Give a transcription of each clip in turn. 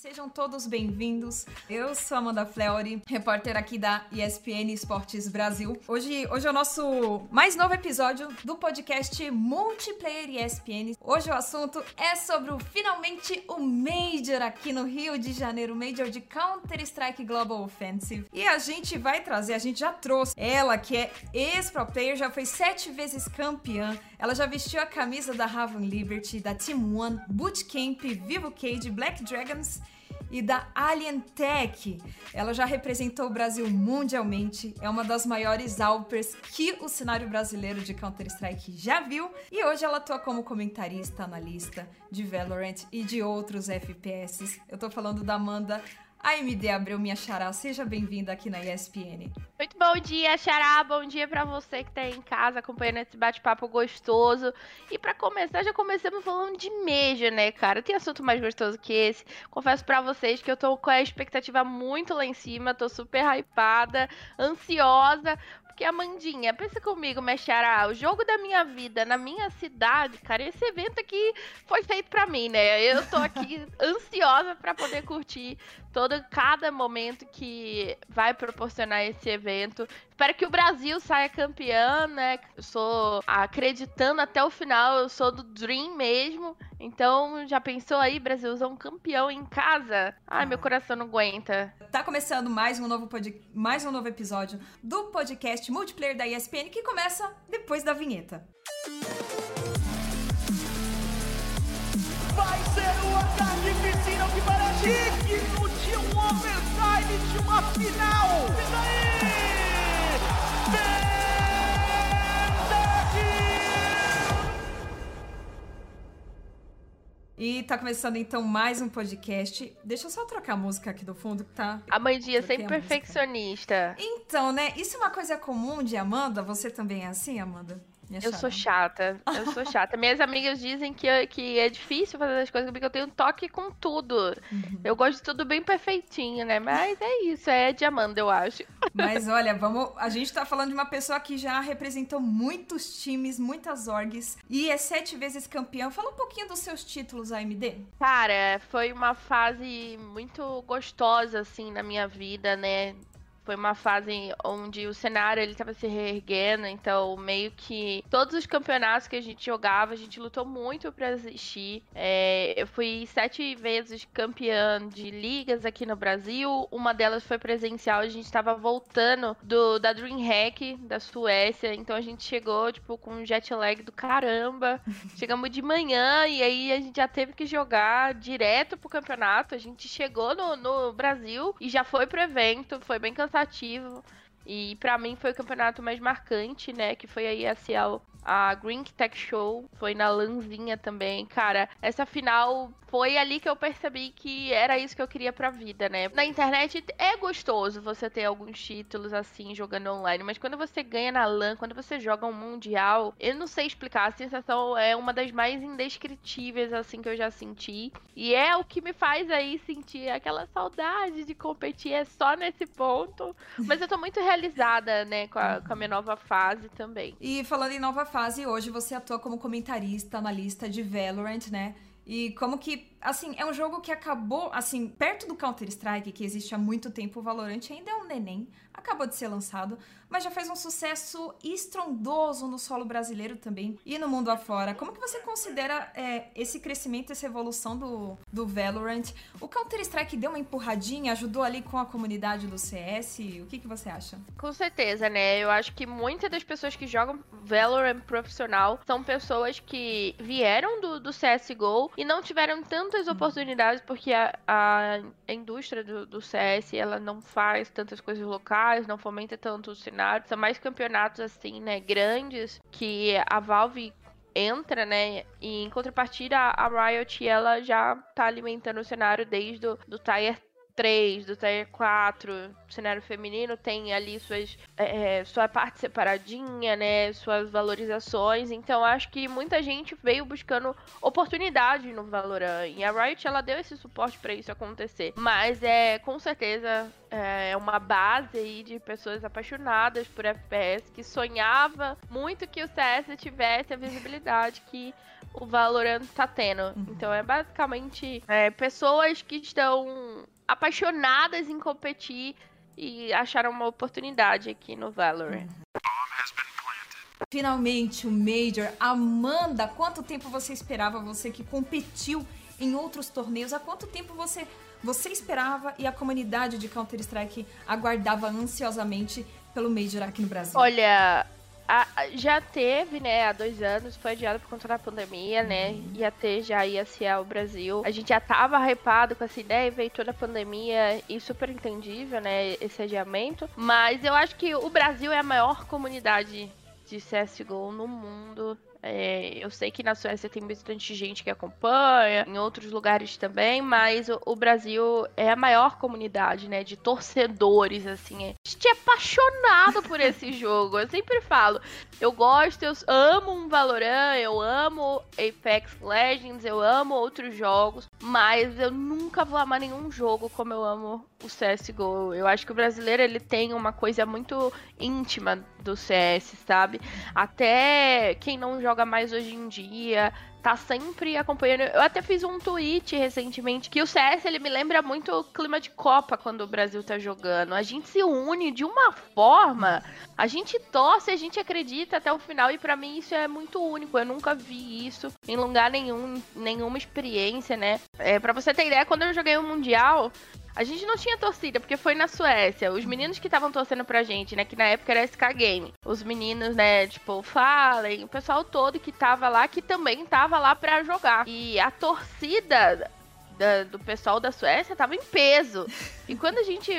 Sejam todos bem-vindos. Eu sou Amanda Fleury, repórter aqui da ESPN Esportes Brasil. Hoje, hoje é o nosso mais novo episódio do podcast Multiplayer ESPN. Hoje o assunto é sobre o finalmente o Major aqui no Rio de Janeiro, Major de Counter-Strike Global Offensive. E a gente vai trazer, a gente já trouxe ela, que é ex-pro player, já foi sete vezes campeã. Ela já vestiu a camisa da Raven Liberty, da Team One, Bootcamp, Vivo Cage, Black Dragons e da Alien Tech. Ela já representou o Brasil mundialmente, é uma das maiores Alpers que o cenário brasileiro de Counter-Strike já viu, e hoje ela atua como comentarista, analista de Valorant e de outros FPS. Eu tô falando da Amanda a MD abriu minha xará, seja bem-vinda aqui na ESPN. Muito bom dia, xará, bom dia para você que tá aí em casa acompanhando esse bate-papo gostoso. E para começar, já começamos falando de Major, né, cara? Tem assunto mais gostoso que esse. Confesso para vocês que eu tô com a expectativa muito lá em cima, tô super hypada, ansiosa, porque, Amandinha, pensa comigo, Mexará, o jogo da minha vida na minha cidade, cara, esse evento aqui foi feito para mim, né? Eu tô aqui ansiosa para poder curtir todo cada momento que vai proporcionar esse evento. Espero que o Brasil saia campeão, né? Eu sou acreditando até o final, eu sou do Dream mesmo. Então, já pensou aí, Brasilzão campeão em casa? Ai, meu coração não aguenta. Tá começando mais um novo pod... mais um novo episódio do podcast multiplayer da ESPN que começa depois da vinheta. Vai ser o ataque piscina que parece digno de um overtime de uma final. E daí? E tá começando então mais um podcast. Deixa eu só trocar a música aqui do fundo, tá? A Mandinha sempre perfeccionista. Então, né? Isso é uma coisa comum de Amanda? Você também é assim, Amanda? Minha eu sou chata, eu sou chata. Minhas amigas dizem que, que é difícil fazer as coisas porque eu tenho toque com tudo. Uhum. Eu gosto de tudo bem perfeitinho, né? Mas é isso, é de Amanda, eu acho. Mas olha, vamos. A gente tá falando de uma pessoa que já representou muitos times, muitas orgs e é sete vezes campeão. Fala um pouquinho dos seus títulos, AMD. Cara, foi uma fase muito gostosa, assim, na minha vida, né? Foi uma fase onde o cenário ele tava se reerguendo, então meio que todos os campeonatos que a gente jogava, a gente lutou muito para existir. É, eu fui sete vezes campeã de ligas aqui no Brasil, uma delas foi presencial, a gente estava voltando do, da DreamHack da Suécia, então a gente chegou tipo com um jet lag do caramba. Chegamos de manhã e aí a gente já teve que jogar direto pro campeonato. A gente chegou no, no Brasil e já foi pro evento, foi bem cansado cansativo. E para mim foi o campeonato mais marcante, né? Que foi a ESL a Green Tech Show foi na Lanzinha também. Cara, essa final foi ali que eu percebi que era isso que eu queria pra vida, né? Na internet é gostoso você ter alguns títulos assim jogando online, mas quando você ganha na LAN, quando você joga um mundial, eu não sei explicar, a sensação é uma das mais indescritíveis assim que eu já senti. E é o que me faz aí sentir aquela saudade de competir é só nesse ponto. Mas eu tô muito realizada, né, com a, com a minha nova fase também. E falando em nova fase, fase hoje você atua como comentarista, analista de Valorant, né? E como que, assim, é um jogo que acabou, assim, perto do Counter-Strike, que existe há muito tempo, o Valorant ainda é um neném, acabou de ser lançado, mas já fez um sucesso estrondoso no solo brasileiro também e no mundo afora. Como que você considera é, esse crescimento, essa evolução do, do Valorant? O Counter-Strike deu uma empurradinha, ajudou ali com a comunidade do CS? O que, que você acha? Com certeza, né? Eu acho que muitas das pessoas que jogam Valorant profissional são pessoas que vieram do, do CSGO e não tiveram tantas uhum. oportunidades porque a, a, indústria do, do CS ela não faz tantas coisas locais, não fomenta tanto o cenário. São mais campeonatos assim, né, grandes que a Valve entra, né? E em contrapartida, a Riot ela já tá alimentando o cenário desde o do Tier 3, do Tier 4, cenário feminino tem ali suas, é, sua parte separadinha, né? Suas valorizações. Então acho que muita gente veio buscando oportunidade no Valorant. E a Riot ela deu esse suporte para isso acontecer. Mas é com certeza é uma base aí de pessoas apaixonadas por FPS que sonhava muito que o CS tivesse a visibilidade que o Valorant tá tendo. Uhum. Então é basicamente é, pessoas que estão apaixonadas em competir e acharam uma oportunidade aqui no Valorant. Uhum. Finalmente o Major. Amanda, quanto tempo você esperava? Você que competiu em outros torneios, há quanto tempo você você esperava e a comunidade de Counter-Strike aguardava ansiosamente pelo Major aqui no Brasil? Olha, a, já teve, né, há dois anos, foi adiado por conta da pandemia, né? Ia ter já ia ser o Brasil. A gente já tava hypado com essa ideia, veio toda a pandemia e super entendível, né, esse adiamento. Mas eu acho que o Brasil é a maior comunidade de CSGO no mundo. É, eu sei que na Suécia tem bastante gente que acompanha, em outros lugares também, mas o, o Brasil é a maior comunidade, né, de torcedores, assim. É. A gente é apaixonado por esse jogo. Eu sempre falo, eu gosto, eu amo um Valorant, eu amo Apex Legends, eu amo outros jogos, mas eu nunca vou amar nenhum jogo como eu amo o CSGO. Eu acho que o brasileiro, ele tem uma coisa muito íntima do CS, sabe? Até quem não joga mais hoje em dia, tá sempre acompanhando. Eu até fiz um tweet recentemente que o CS ele me lembra muito o clima de Copa quando o Brasil tá jogando. A gente se une de uma forma, a gente torce, a gente acredita até o final e para mim isso é muito único. Eu nunca vi isso em lugar nenhum, nenhuma experiência, né? É, para você ter ideia, quando eu joguei o mundial, a gente não tinha torcida, porque foi na Suécia. Os meninos que estavam torcendo pra gente, né? Que na época era SK Game. Os meninos, né, tipo, Fallen, o pessoal todo que tava lá, que também tava lá pra jogar. E a torcida da, do pessoal da Suécia tava em peso. E quando a gente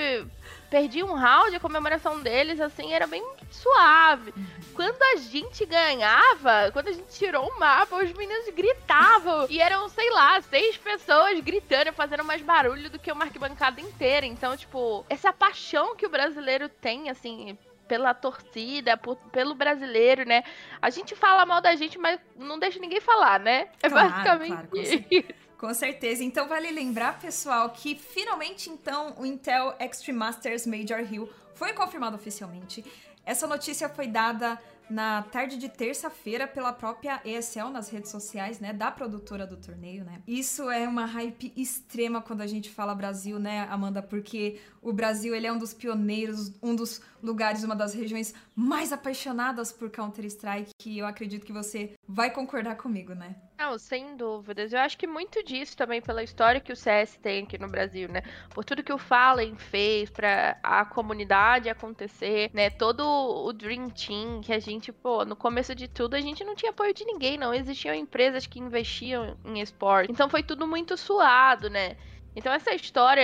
perdia um round, a comemoração deles, assim, era bem suave. Quando a gente ganhava, quando a gente tirou o mapa, os meninos gritavam. E eram, sei lá, seis pessoas gritando, fazendo mais barulho do que uma arquibancada inteira. Então, tipo, essa paixão que o brasileiro tem, assim, pela torcida, por, pelo brasileiro, né? A gente fala mal da gente, mas não deixa ninguém falar, né? É claro, basicamente claro, isso. Com certeza. Então vale lembrar, pessoal, que finalmente então o Intel Extreme Masters Major Hill foi confirmado oficialmente. Essa notícia foi dada na tarde de terça-feira pela própria ESL nas redes sociais, né, da produtora do torneio, né? Isso é uma hype extrema quando a gente fala Brasil, né, Amanda, porque o Brasil ele é um dos pioneiros, um dos lugares, uma das regiões mais apaixonadas por Counter-Strike, que eu acredito que você vai concordar comigo, né? Não, sem dúvidas. Eu acho que muito disso também pela história que o CS tem aqui no Brasil, né? Por tudo que o Fallen fez para a comunidade acontecer, né? Todo o Dream Team que a gente, pô, no começo de tudo a gente não tinha apoio de ninguém, não existiam empresas que investiam em esporte. Então foi tudo muito suado, né? Então essa história,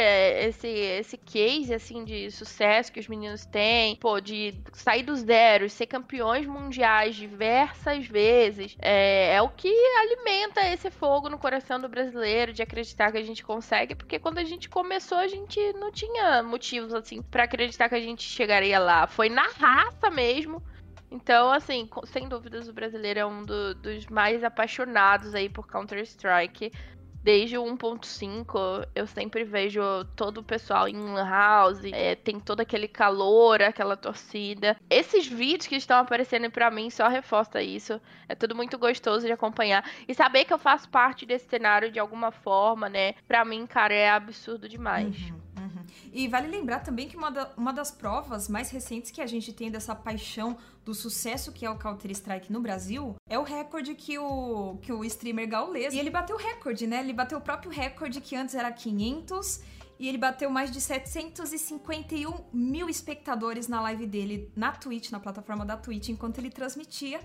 esse esse case assim de sucesso que os meninos têm, pô, de sair dos zeros, ser campeões mundiais diversas vezes, é, é o que alimenta esse fogo no coração do brasileiro de acreditar que a gente consegue, porque quando a gente começou a gente não tinha motivos assim para acreditar que a gente chegaria lá, foi na raça mesmo. Então, assim, sem dúvidas, o brasileiro é um do, dos mais apaixonados aí por Counter-Strike desde o 1.5, eu sempre vejo todo o pessoal em house, é, tem todo aquele calor, aquela torcida. Esses vídeos que estão aparecendo para mim só reforça isso. É tudo muito gostoso de acompanhar. E saber que eu faço parte desse cenário de alguma forma, né? Pra mim, cara, é absurdo demais. Uhum, uhum. E vale lembrar também que uma, da, uma das provas mais recentes que a gente tem dessa paixão do sucesso que é o Counter-Strike no Brasil é o recorde que o, que o streamer Gaules. E ele bateu o recorde, né? Ele bateu o próprio recorde que antes era 500 e ele bateu mais de 751 mil espectadores na live dele na Twitch, na plataforma da Twitch, enquanto ele transmitia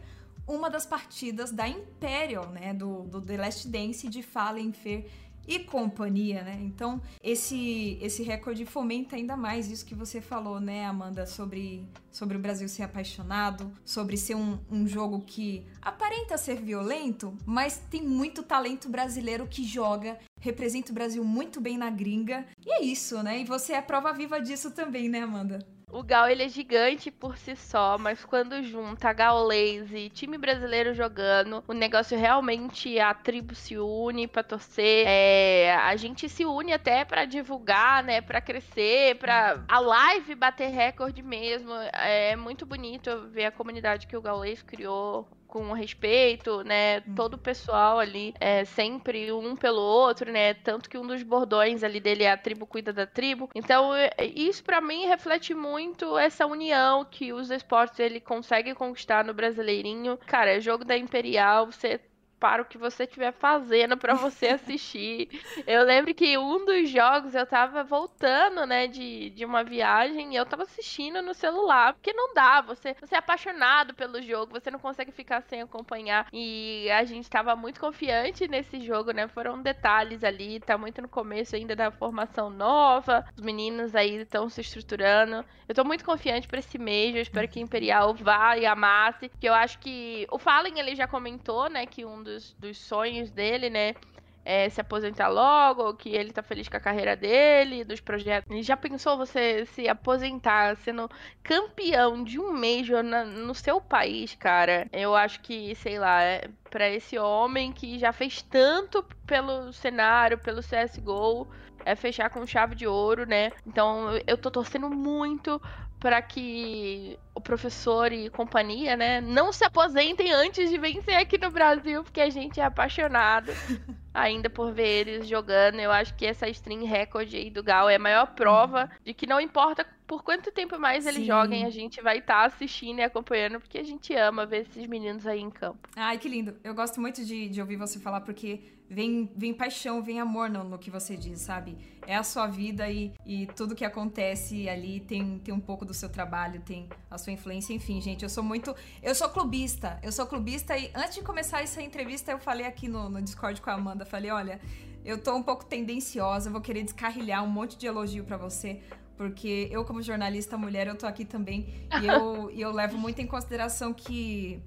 uma das partidas da Imperial, né? Do, do The Last Dance de Fallen Fair e companhia, né? Então, esse esse recorde fomenta ainda mais isso que você falou, né, Amanda, sobre, sobre o Brasil ser apaixonado, sobre ser um, um jogo que aparenta ser violento, mas tem muito talento brasileiro que joga, representa o Brasil muito bem na gringa. E é isso, né? E você é prova viva disso também, né, Amanda? O Gal ele é gigante por si só, mas quando junta Gaules e time brasileiro jogando, o negócio realmente a tribo se une para torcer. É, a gente se une até para divulgar, né, para crescer, para a live bater recorde mesmo. É muito bonito ver a comunidade que o Gaules criou com respeito, né? Uhum. Todo o pessoal ali é sempre um pelo outro, né? Tanto que um dos bordões ali dele é a tribo cuida da tribo. Então, é, isso para mim reflete muito essa união que os esportes ele consegue conquistar no Brasileirinho. Cara, é jogo da Imperial, você para o que você estiver fazendo para você assistir. eu lembro que um dos jogos eu tava voltando, né, de, de uma viagem e eu tava assistindo no celular, porque não dá, você, você é apaixonado pelo jogo, você não consegue ficar sem acompanhar. E a gente tava muito confiante nesse jogo, né? Foram detalhes ali, tá muito no começo ainda da formação nova, os meninos aí estão se estruturando. Eu tô muito confiante para esse mês, eu espero que Imperial vá e amasse, que eu acho que o Fallen ele já comentou, né, que um dos, dos sonhos dele, né? É, se aposentar logo, que ele tá feliz com a carreira dele, dos projetos. E já pensou você se aposentar sendo campeão de um Major na, no seu país, cara? Eu acho que, sei lá, é para esse homem que já fez tanto pelo cenário, pelo CSGO, é fechar com chave de ouro, né? Então eu tô torcendo muito para que o professor e companhia, né, não se aposentem antes de vencer aqui no Brasil, porque a gente é apaixonado ainda por ver eles jogando. Eu acho que essa stream recorde aí do Gal é a maior prova de que não importa por quanto tempo mais eles Sim. joguem, a gente vai estar tá assistindo e acompanhando, porque a gente ama ver esses meninos aí em campo. Ai, que lindo. Eu gosto muito de, de ouvir você falar, porque vem, vem paixão, vem amor no, no que você diz, sabe? É a sua vida e, e tudo que acontece ali tem, tem um pouco do seu trabalho, tem a sua influência. Enfim, gente, eu sou muito. Eu sou clubista. Eu sou clubista e antes de começar essa entrevista, eu falei aqui no, no Discord com a Amanda, falei, olha. Eu tô um pouco tendenciosa, vou querer descarrilhar um monte de elogio para você, porque eu, como jornalista mulher, eu tô aqui também e eu, eu levo muito em consideração que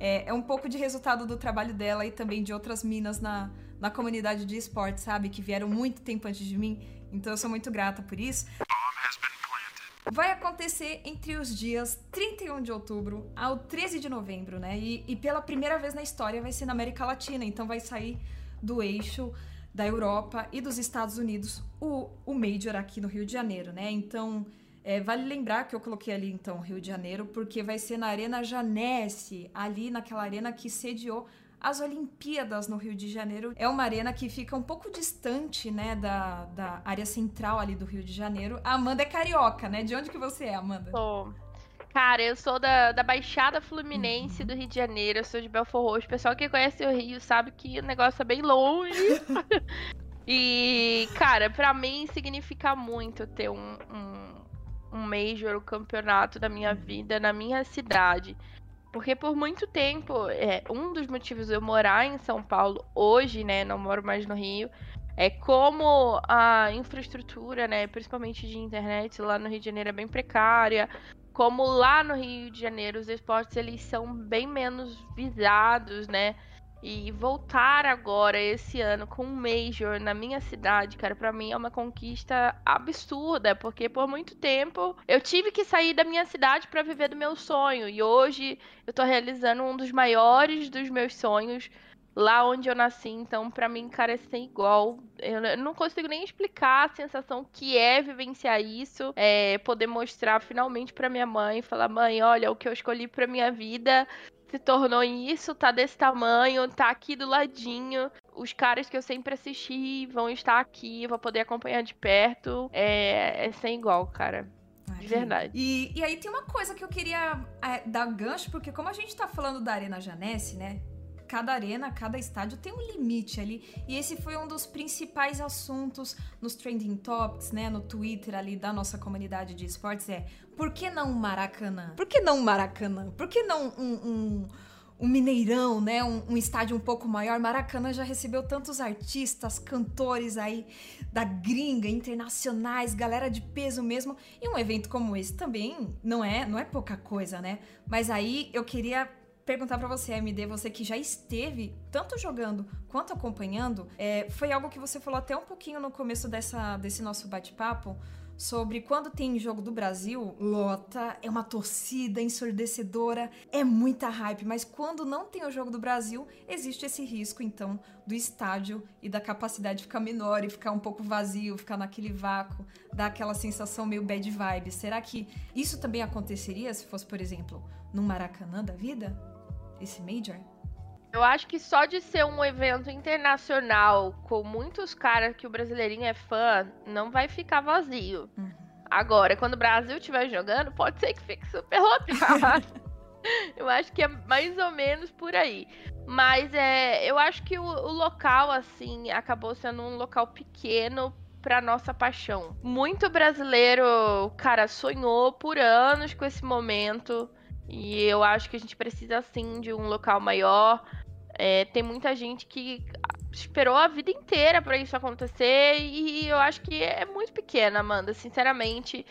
é, é um pouco de resultado do trabalho dela e também de outras minas na, na comunidade de esporte, sabe? Que vieram muito tempo antes de mim. Então eu sou muito grata por isso. Vai acontecer entre os dias 31 de outubro ao 13 de novembro, né? E, e pela primeira vez na história vai ser na América Latina, então vai sair do eixo da Europa e dos Estados Unidos o, o Major aqui no Rio de Janeiro, né? Então é, vale lembrar que eu coloquei ali, então, Rio de Janeiro, porque vai ser na Arena Janesse, ali naquela arena que sediou as Olimpíadas no Rio de Janeiro. É uma arena que fica um pouco distante, né, da, da área central ali do Rio de Janeiro. A Amanda é carioca, né? De onde que você é, Amanda? Sou. Cara, eu sou da, da Baixada Fluminense uhum. do Rio de Janeiro, eu sou de Belfort Roxo. O pessoal que conhece o Rio sabe que o negócio é bem longe. e, cara, para mim significa muito ter um, um um major, o campeonato da minha vida na minha cidade. Porque por muito tempo, é, um dos motivos de eu morar em São Paulo hoje, né, não moro mais no Rio, é como a infraestrutura, né, principalmente de internet lá no Rio de Janeiro é bem precária, como lá no Rio de Janeiro os esportes eles são bem menos visados, né? E voltar agora esse ano com um Major na minha cidade, cara, para mim é uma conquista absurda, porque por muito tempo eu tive que sair da minha cidade para viver do meu sonho. E hoje eu tô realizando um dos maiores dos meus sonhos lá onde eu nasci. Então, para mim, cara, é sem igual. Eu não consigo nem explicar a sensação que é vivenciar isso, é poder mostrar finalmente para minha mãe, falar: "Mãe, olha, o que eu escolhi para minha vida se tornou isso, tá desse tamanho, tá aqui do ladinho. Os caras que eu sempre assisti vão estar aqui, vou poder acompanhar de perto. É, é sem igual, cara. De verdade. E, e aí tem uma coisa que eu queria é, dar gancho, porque como a gente tá falando da Arena Janesse, né? Cada arena, cada estádio tem um limite ali. E esse foi um dos principais assuntos nos trending topics, né, no Twitter ali da nossa comunidade de esportes é por que não Maracanã? Por que não Maracanã? Por que não um, um, Mineirão, né? Um, um, estádio um pouco maior. Maracanã já recebeu tantos artistas, cantores aí da gringa, internacionais, galera de peso mesmo. E um evento como esse também não é, não é pouca coisa, né? Mas aí eu queria perguntar para você, MD, você que já esteve tanto jogando quanto acompanhando, é, foi algo que você falou até um pouquinho no começo dessa, desse nosso bate-papo sobre quando tem jogo do Brasil, lota, é uma torcida ensurdecedora, é muita hype, mas quando não tem o jogo do Brasil, existe esse risco então do estádio e da capacidade ficar menor e ficar um pouco vazio, ficar naquele vácuo, dar aquela sensação meio bad vibe. Será que isso também aconteceria se fosse, por exemplo, no Maracanã da vida? esse Major? Eu acho que só de ser um evento internacional com muitos caras que o brasileirinho é fã, não vai ficar vazio. Uhum. Agora, quando o Brasil estiver jogando, pode ser que fique super lotado. eu acho que é mais ou menos por aí. Mas é, eu acho que o, o local, assim, acabou sendo um local pequeno para nossa paixão. Muito brasileiro, cara, sonhou por anos com esse momento. E eu acho que a gente precisa, sim, de um local maior. É, tem muita gente que esperou a vida inteira para isso acontecer e eu acho que é muito pequena, Amanda. Sinceramente,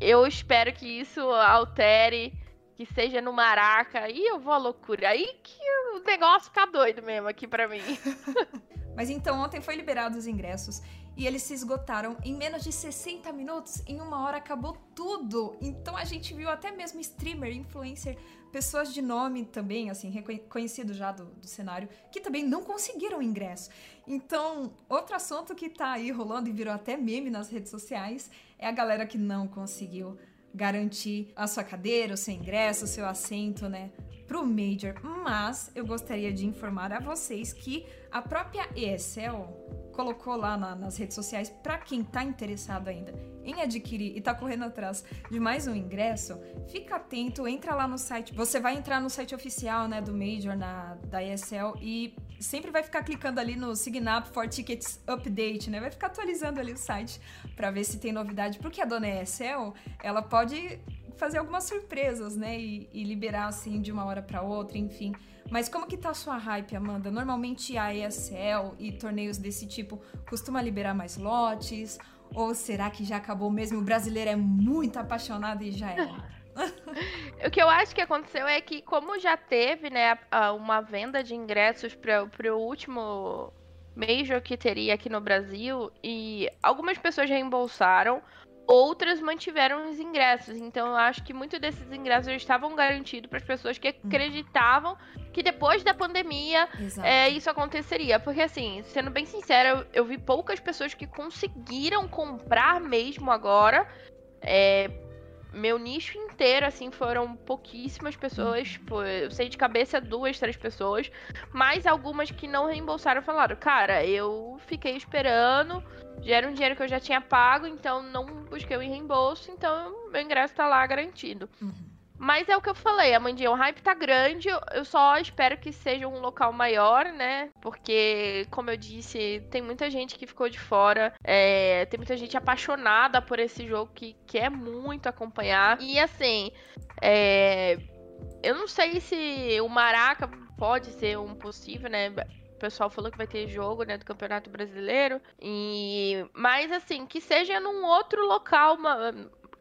eu espero que isso altere, que seja no Maraca e eu vou à loucura. Aí que o negócio fica doido mesmo aqui para mim. Mas então ontem foi liberados os ingressos e eles se esgotaram em menos de 60 minutos. Em uma hora acabou tudo. Então a gente viu até mesmo streamer, influencer, pessoas de nome também, assim, reconhecido já do, do cenário, que também não conseguiram ingresso. Então, outro assunto que tá aí rolando e virou até meme nas redes sociais é a galera que não conseguiu garantir a sua cadeira, o seu ingresso, o seu assento, né, pro Major. Mas eu gostaria de informar a vocês que a própria ESL colocou lá na, nas redes sociais para quem tá interessado ainda em adquirir e tá correndo atrás de mais um ingresso, fica atento, entra lá no site. Você vai entrar no site oficial, né, do Major na da ESL e sempre vai ficar clicando ali no Sign Up for Tickets Update, né? Vai ficar atualizando ali o site para ver se tem novidade, porque a dona ESL, ela pode fazer algumas surpresas, né? E, e liberar assim de uma hora para outra, enfim. Mas como que tá a sua hype, Amanda? Normalmente a ESL e torneios desse tipo costuma liberar mais lotes? Ou será que já acabou mesmo? O brasileiro é muito apaixonado e já é. o que eu acho que aconteceu é que, como já teve, né, uma venda de ingressos para o último Major que teria aqui no Brasil, e algumas pessoas reembolsaram, outras mantiveram os ingressos. Então eu acho que muitos desses ingressos estavam garantidos para as pessoas que uhum. acreditavam que depois da pandemia é, isso aconteceria. Porque assim, sendo bem sincera, eu, eu, vi poucas pessoas que conseguiram comprar mesmo agora. É, meu nicho inteiro, assim, foram pouquíssimas pessoas. Tipo, eu sei de cabeça duas, três pessoas. Mas algumas que não reembolsaram falaram, cara, eu fiquei esperando já era um dinheiro que eu já tinha pago, então não busquei o reembolso, então meu ingresso tá lá garantido. Uhum. Mas é o que eu falei, Amandinha, o hype tá grande, eu só espero que seja um local maior, né? Porque, como eu disse, tem muita gente que ficou de fora, é, tem muita gente apaixonada por esse jogo que quer muito acompanhar. E assim, é, eu não sei se o Maraca pode ser um possível, né? O pessoal falou que vai ter jogo, né, do Campeonato Brasileiro. E mas assim, que seja num outro local uma,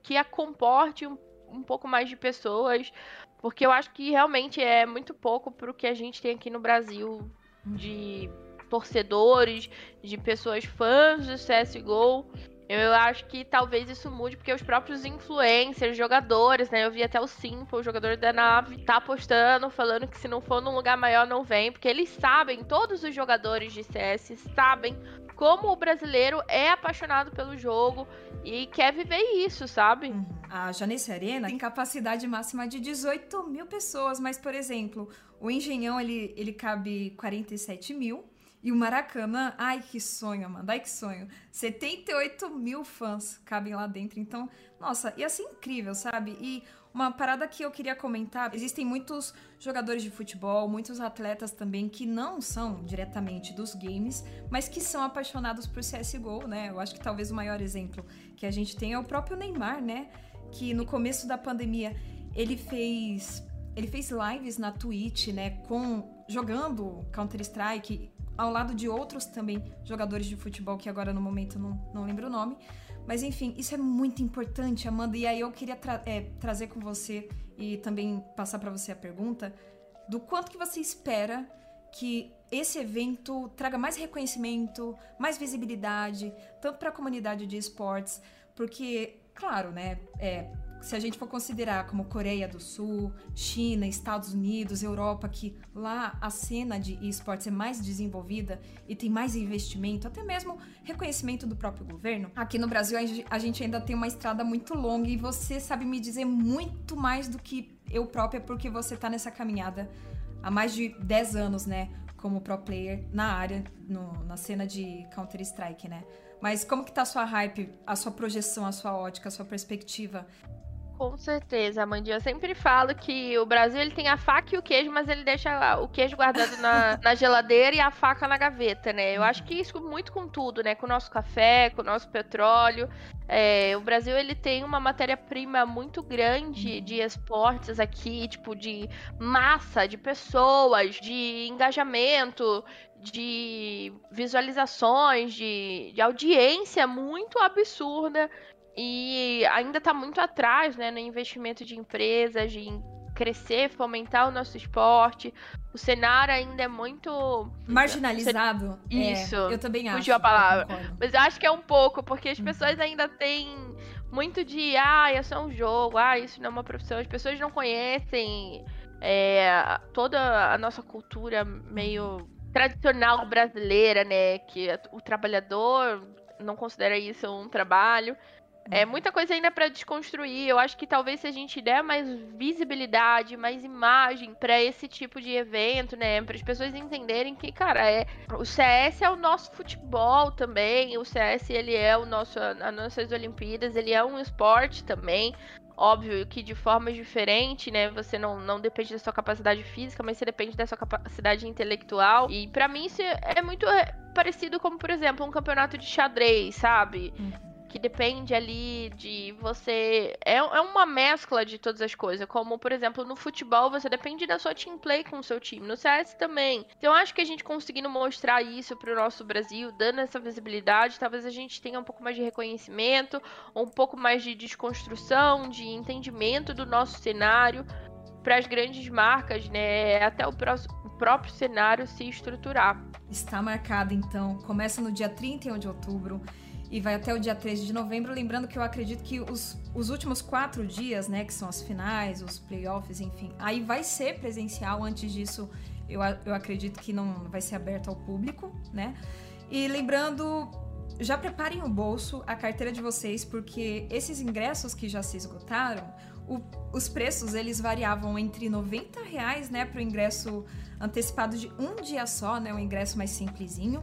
que a comporte um, um pouco mais de pessoas, porque eu acho que realmente é muito pouco pro que a gente tem aqui no Brasil de torcedores, de pessoas fãs do CS:GO. Eu acho que talvez isso mude porque os próprios influencers, jogadores, né? Eu vi até o Simple, o jogador da nave, tá postando, falando que se não for num lugar maior não vem, porque eles sabem, todos os jogadores de CS sabem como o brasileiro é apaixonado pelo jogo e quer viver isso, sabe? Uhum. A Janice Arena tem capacidade máxima de 18 mil pessoas, mas, por exemplo, o Engenhão ele, ele cabe 47 mil e o Maracanã, ai que sonho, Amanda, ai que sonho. 78 mil fãs cabem lá dentro. Então, nossa, ia ser incrível, sabe? E uma parada que eu queria comentar: existem muitos jogadores de futebol, muitos atletas também que não são diretamente dos games, mas que são apaixonados por CSGO, né? Eu acho que talvez o maior exemplo que a gente tem é o próprio Neymar, né? Que no começo da pandemia ele fez. Ele fez lives na Twitch, né? Com. jogando Counter-Strike ao lado de outros também jogadores de futebol, que agora no momento não, não lembro o nome. Mas enfim, isso é muito importante, Amanda. E aí eu queria tra é, trazer com você e também passar para você a pergunta do quanto que você espera que esse evento traga mais reconhecimento, mais visibilidade, tanto para a comunidade de esportes, porque, claro, né, é, se a gente for considerar como Coreia do Sul, China, Estados Unidos, Europa, que lá a cena de esportes é mais desenvolvida e tem mais investimento, até mesmo reconhecimento do próprio governo, aqui no Brasil a gente ainda tem uma estrada muito longa e você sabe me dizer muito mais do que eu própria, porque você tá nessa caminhada há mais de 10 anos, né? Como pro player na área, no, na cena de Counter-Strike, né? Mas como que tá a sua hype, a sua projeção, a sua ótica, a sua perspectiva com certeza, Amandinha. Eu sempre falo que o Brasil ele tem a faca e o queijo, mas ele deixa o queijo guardado na, na geladeira e a faca na gaveta, né? Eu acho que isso muito com tudo, né? Com o nosso café, com o nosso petróleo. É, o Brasil ele tem uma matéria-prima muito grande de esportes aqui, tipo, de massa, de pessoas, de engajamento, de visualizações, de, de audiência muito absurda e ainda está muito atrás né, no investimento de empresas, de crescer, fomentar o nosso esporte. O cenário ainda é muito. Marginalizado. É, Isso. É, eu também acho. Fugiu a palavra. Eu Mas eu acho que é um pouco, porque as uhum. pessoas ainda têm muito de. Ah, isso é um jogo. Ah, isso não é uma profissão. As pessoas não conhecem é, toda a nossa cultura meio tradicional brasileira, né? Que o trabalhador não considera isso um trabalho. É muita coisa ainda para desconstruir. Eu acho que talvez se a gente der mais visibilidade, mais imagem para esse tipo de evento, né, para as pessoas entenderem que, cara, é o CS é o nosso futebol também. O CS ele é o nosso as nossas Olimpíadas, ele é um esporte também. Óbvio que de forma diferente, né? Você não, não depende da sua capacidade física, mas você depende da sua capacidade intelectual. E para mim isso é muito é, parecido como, por exemplo, um campeonato de xadrez, sabe? Uhum que depende ali de você. É, é uma mescla de todas as coisas. Como, por exemplo, no futebol, você depende da sua team play com o seu time. No CS também. Então, acho que a gente conseguindo mostrar isso pro nosso Brasil, dando essa visibilidade, talvez a gente tenha um pouco mais de reconhecimento, um pouco mais de desconstrução, de entendimento do nosso cenário para as grandes marcas, né? Até o próprio cenário se estruturar. Está marcado, então. Começa no dia 31 de outubro e vai até o dia 13 de novembro. Lembrando que eu acredito que os, os últimos quatro dias, né, que são as finais, os playoffs, enfim, aí vai ser presencial. Antes disso, eu, eu acredito que não vai ser aberto ao público, né? E lembrando, já preparem o bolso, a carteira de vocês, porque esses ingressos que já se esgotaram, o, os preços eles variavam entre 90 reais, né, para o ingresso antecipado de um dia só, né, um ingresso mais simplesinho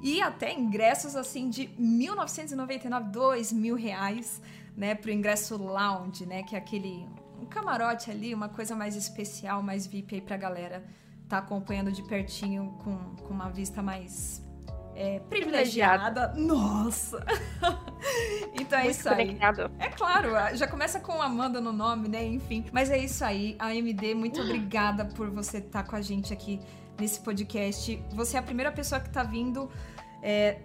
e até ingressos assim de 1999, 2 mil reais, né, pro ingresso lounge, né, que é aquele um camarote ali, uma coisa mais especial, mais VIP aí pra galera tá acompanhando de pertinho com, com uma vista mais é, privilegiada. Nossa! então é Muito isso aí. Conectado. É claro, já começa com Amanda no nome, né? Enfim. Mas é isso aí. A AMD, muito obrigada por você estar tá com a gente aqui nesse podcast. Você é a primeira pessoa que está vindo é,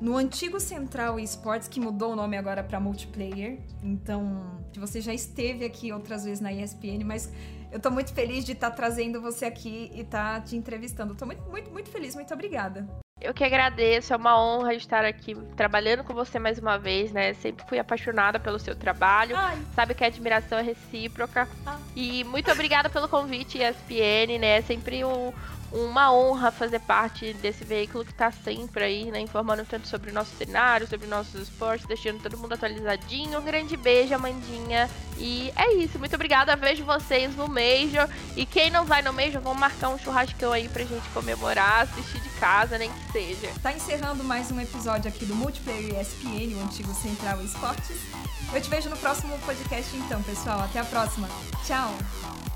no antigo Central Esports, que mudou o nome agora para Multiplayer. Então, você já esteve aqui outras vezes na ESPN, mas eu tô muito feliz de estar tá trazendo você aqui e estar tá te entrevistando. Tô muito, muito, muito feliz. Muito obrigada. Eu que agradeço, é uma honra estar aqui trabalhando com você mais uma vez, né? Sempre fui apaixonada pelo seu trabalho. Ai. Sabe que a admiração é recíproca. Ah. E muito obrigada pelo convite, ESPN, né? É sempre um, uma honra fazer parte desse veículo que está sempre aí, né, informando tanto sobre o nosso cenário, sobre nossos esportes, deixando todo mundo atualizadinho. Um grande beijo, Amandinha. E é isso, muito obrigada. Vejo vocês no Major. E quem não vai no Major, vamos marcar um churrascão aí pra gente comemorar, assistir de casa, nem que seja. Tá encerrando mais um episódio aqui do Multiplayer ESPN, o antigo Central Esportes. Eu te vejo no próximo podcast então, pessoal. Até a próxima. Tchau!